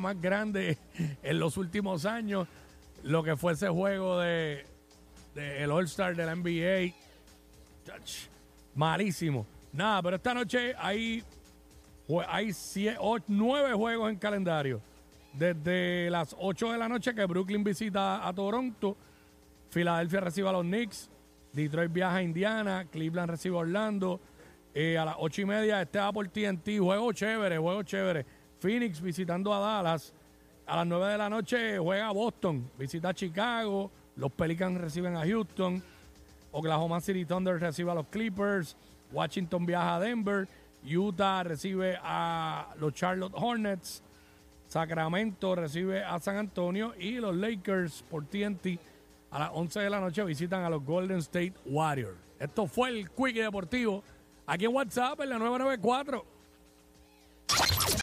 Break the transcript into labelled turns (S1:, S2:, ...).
S1: Más grande en los últimos años, lo que fue ese juego de, el All-Star de la NBA. Malísimo. Nada, pero esta noche hay, hay sie- o- nueve juegos en calendario. Desde las 8 de la noche que Brooklyn visita a Toronto, Filadelfia recibe a los Knicks, Detroit viaja a Indiana, Cleveland recibe a Orlando. Eh, a las ocho y media va por TNT, juego chévere, juego chévere. Phoenix visitando a Dallas. A las 9 de la noche juega Boston, visita a Chicago. Los Pelicans reciben a Houston. Oklahoma City Thunder recibe a los Clippers. Washington viaja a Denver. Utah recibe a los Charlotte Hornets. Sacramento recibe a San Antonio. Y los Lakers por TNT a las 11 de la noche visitan a los Golden State Warriors. Esto fue el Quickie Deportivo aquí en WhatsApp en la 994.